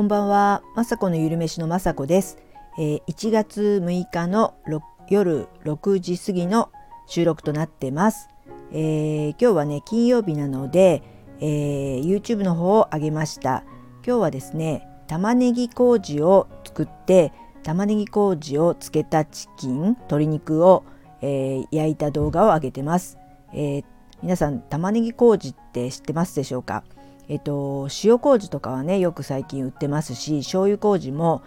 こんばんは、まさこのゆるめしのまさこです、えー、1月6日の夜6時過ぎの収録となってます、えー、今日はね金曜日なので、えー、YouTube の方を上げました。今日はですね玉ねぎ麹を作って玉ねぎ麹をつけたチキン鶏肉を、え焼いた動画を上げてます、え皆さん玉ねぎ麹って知ってますでしょうか？えっと、塩麹とかはねよく最近売ってますし醤油麹も、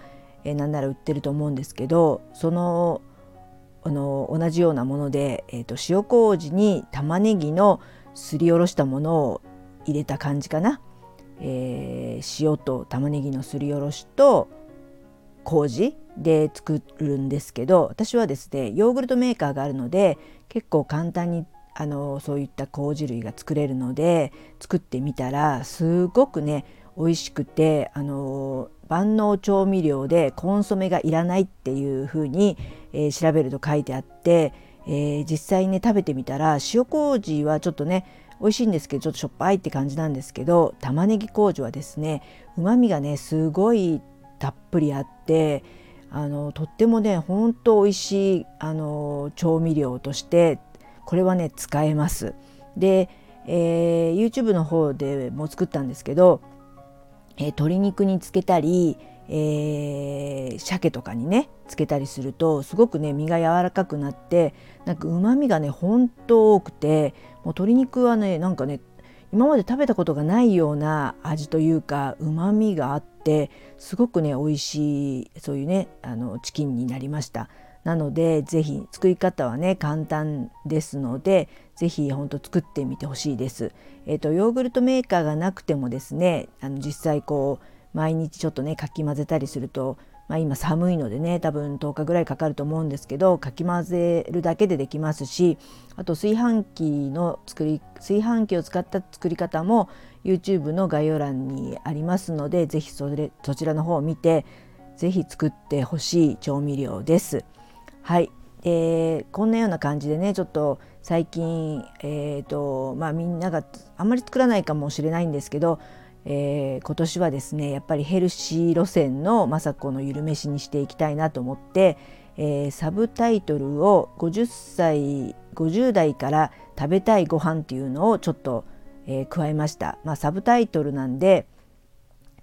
えー、なんなら売ってると思うんですけどそのあの同じようなもので、えーと、塩麹に玉ねぎのすりおろしたものを入れた感じかな、えー、塩と玉ねぎのすりおろしと麹で作るんですけど私はですねヨーグルトメーカーがあるので結構簡単にあのそういった麹類が作れるので作ってみたらすごくね美味しくてあの万能調味料でコンソメがいらないっていう風に、えー、調べると書いてあって、えー、実際ね食べてみたら塩麹はちょっとね美味しいんですけどちょっとしょっぱいって感じなんですけど玉ねぎ麹はですねうまみがねすごいたっぷりあってあのとってもねほんと美味しいあの調味料としてこれはね使えます。で、えー、YouTube の方でも作ったんですけど、えー、鶏肉につけたり、えー、鮭とかにねつけたりするとすごくね身が柔らかくなってなんかうまみがねほんと多くてもう鶏肉はねなんかね今まで食べたことがないような味というかうまみがあってすごくね美味しいそういうねあのチキンになりました。なので是非作り方はね簡単ですので是非ほんと作ってみてほしいです。えーと、ヨーグルトメーカーがなくてもですねあの実際こう毎日ちょっとねかき混ぜたりすると、まあ、今寒いのでね多分10日ぐらいかかると思うんですけどかき混ぜるだけでできますしあと炊飯器の作り炊飯器を使った作り方も YouTube の概要欄にありますので是非それそちらの方を見て是非作ってほしい調味料です。はい、えー、こんなような感じでねちょっと最近、えーとまあ、みんながあんまり作らないかもしれないんですけど、えー、今年はですねやっぱりヘルシー路線の政子のゆるめしにしていきたいなと思って、えー、サブタイトルを50歳50代から食べたいご飯っていうのをちょっと、えー、加えました。まあ、サブタイトルなんで、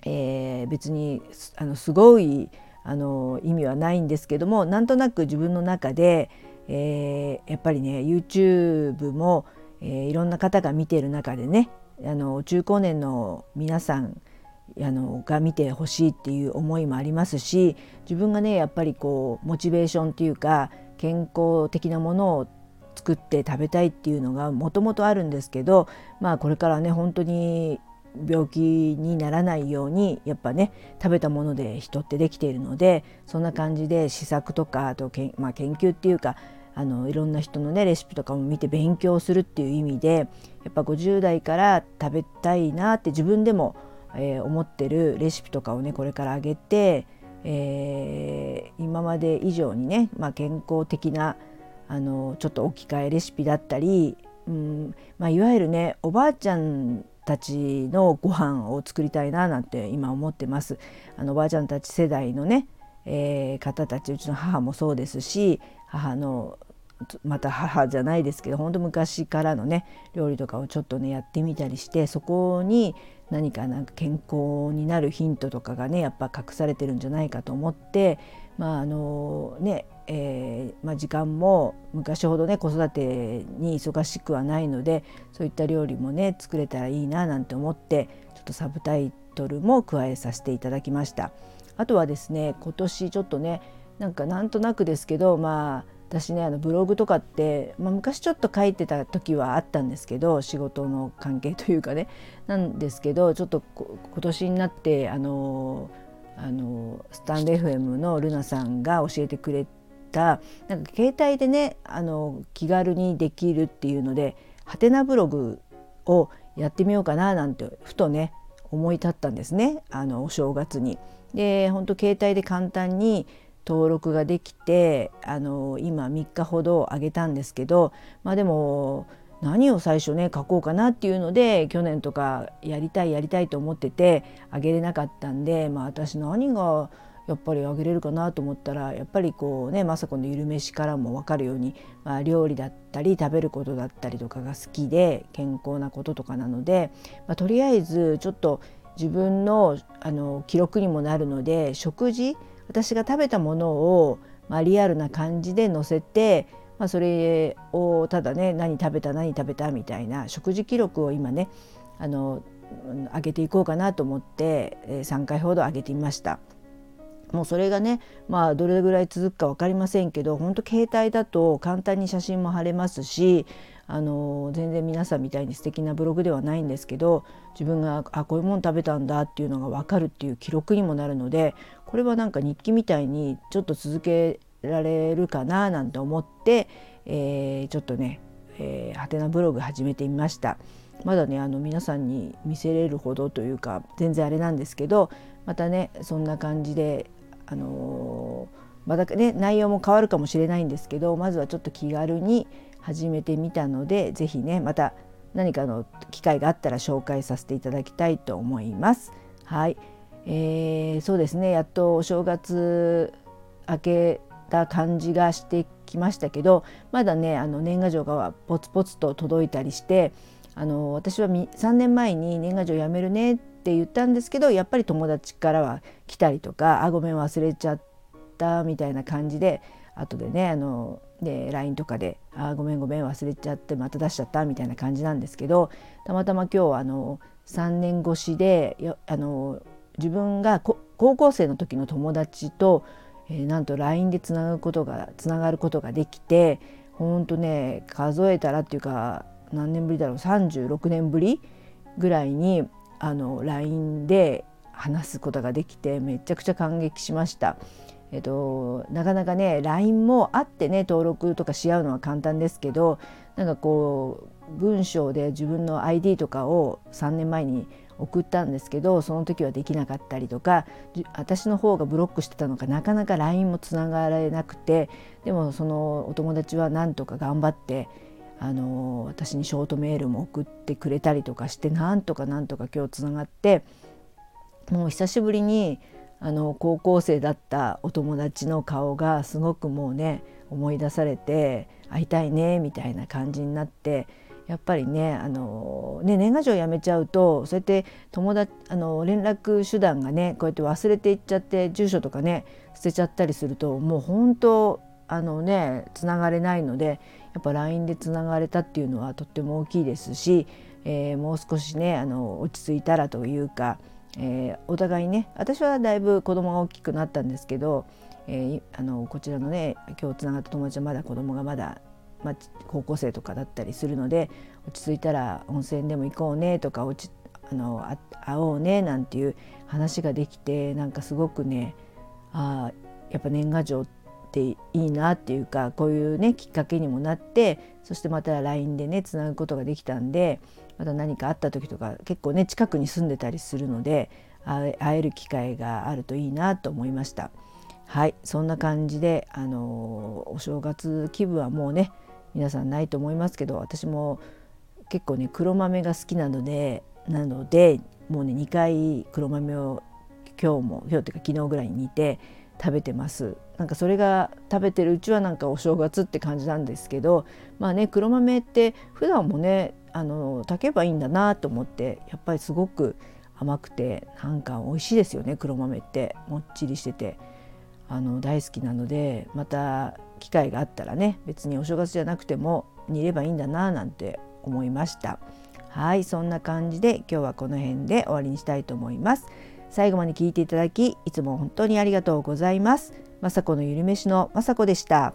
え、別にあのすごいあの意味はないんですけどもなんとなく自分の中で、えー、やっぱりね YouTube も、えー、いろんな方が見てる中でねあの中高年の皆さんあのが見てほしいっていう思いもありますし自分がねやっぱりこうモチベーションっていうか健康的なものを作って食べたいっていうのがもともとあるんですけどまあこれからね本当に病気にならないようにやっぱね食べたもので人ってできているのでそんな感じで試作とかあとけん、まあ、研究っていうかあのいろんな人のねレシピとかも見て勉強するっていう意味でやっぱ50代から食べたいなって自分でも、えー、思ってるレシピとかをねこれからあげて、えー、今まで以上にね、まあ、健康的なあのちょっと置き換えレシピだったり、うんまあ、いわゆるねおばあちゃんたちのご飯を作りたいななんて今思ってます。あのおばあちゃんたち世代のね、えー、方たちうちの母もそうですし母のまた母じゃないですけど本当昔からのね料理とかをちょっとねやってみたりしてそこに何かなんか健康になるヒントとかがねやっぱ隠されてるんじゃないかと思ってまああのねえー、まあ、時間も昔ほどね子育てに忙しくはないのでそういった料理もね作れたらいいななんて思ってちょっとサブタイトルも加えさせていただきました。あとはですね今年ちょっとねなんかなんとなくですけどまあ私ねあのブログとかって、まあ、昔ちょっと書いてた時はあったんですけど仕事の関係というかねなんですけどちょっと今年になってあのあのスタンド FM のルナさんが教えてくれてたなんか携帯でねあの気軽にできるっていうのでハテナブログをやってみようかななんてふとね思い立ったんですねあのお正月に。で本当携帯で簡単に登録ができてあの今3日ほど上げたんですけどまあでも何を最初ね書こうかなっていうので去年とかやりたいやりたいと思っててあげれなかったんで、まあ、私何がやっぱりあげれるかなと思ったらやっぱりこうね雅子のゆるめしからも分かるように、まあ、料理だったり食べることだったりとかが好きで健康なこととかなので、まあ、とりあえずちょっと自分のあの記録にもなるので食事私が食べたものを、まあ、リアルな感じで載せてまあ、それをただね何食べた何食べたみたいな食事記録を今ねあの上げていこうかなと思って3回ほど上げてみました。もうそれがねまあどれぐらい続くか分かりませんけど本当携帯だと簡単に写真も貼れますしあの全然皆さんみたいに素敵なブログではないんですけど自分があこういうもの食べたんだっていうのが分かるっていう記録にもなるのでこれはなんか日記みたいにちょっと続けられるかななんて思って、えー、ちょっとね、えー、はてなブログ始めてみました。まだねあの皆さんに見せれるほどというか全然あれなんですけどまたねそんな感じであの、またね内容も変わるかもしれないんですけどまずはちょっと気軽に始めてみたので是非ねまた何かの機会があったら紹介させていただきたいと思います。はい、えー、そうですねやっとお正月明けた感じがしてきましたけどまだねあの年賀状がポツポツと届いたりしてあの私は3年前に年賀状やめるねってって言ったんですけどやっぱり友達からは来たりとか「あごめん忘れちゃった」みたいな感じで後でねあので LINE とかで「あごめんごめん忘れちゃってまた出しちゃった」みたいな感じなんですけどたまたま今日あの3年越しであの自分が高校生の時の友達とえー、なんと LINE でつなぐことがつながることができてほんとね数えたらっていうか何年ぶりだろう36年ぶりぐらいにあの LINE で話すことができてめちゃくちゃ感激しました。えっと、なかなかね LINE もあってね登録とかし合うのは簡単ですけどなんかこう文章で自分の ID とかを3年前に送ったんですけどその時はできなかったりとか私の方がブロックしてたのかなかなか LINE もつながれなくてでもそのお友達はなんとか頑張ってあの私にショートメールも送ってくれたりとかしてなんとかなんとか今日つながってもう久しぶりにあの高校生だったお友達の顔がすごくもうね思い出されて会いたいねみたいな感じになってやっぱりねあのね年賀状やめちゃうとそうやって友達あの連絡手段がねこうやって忘れていっちゃって住所とかね捨てちゃったりするともう本当あのねつながれないのでやっぱ LINE でつながれたっていうのはとっても大きいですし、えー、もう少しねあの落ち着いたらというか、えー、お互いね私はだいぶ子供が大きくなったんですけど、えー、あのこちらのね今日つながった友達はまだ子供がまだまあ、高校生とかだったりするので落ち着いたら温泉でも行こうねとか落ちあの会おうねなんていう話ができてなんかすごくねあやっぱ年賀状っていいなっていうかこういうねきっかけにもなってそしてまた LINE でねつなぐことができたんでまた何かあった時とか結構ね近くに住んでたりするので会える機会があるといいなと思いました。はいそんな感じであのお正月気分はもうね皆さんないと思いますけど私も結構ね黒豆が好きなのでなのでもうね2回黒豆を今日も今日っていうか昨日ぐらいに煮て食べてますなんかそれが食べてるうちはなんかお正月って感じなんですけどまあね黒豆って普段もねあの炊けばいいんだなと思ってやっぱりすごく甘くてなんか美味しいですよね黒豆って。もっちりしてて。あの大好きなのでまた機会があったらね別にお正月じゃなくても煮ればいいんだななんて思いました。はいそんな感じで今日はこの辺で終わりにしたいと思います。最後まで聞いていただきいつも本当にありがとうございます。雅子のゆるめしの雅子でした。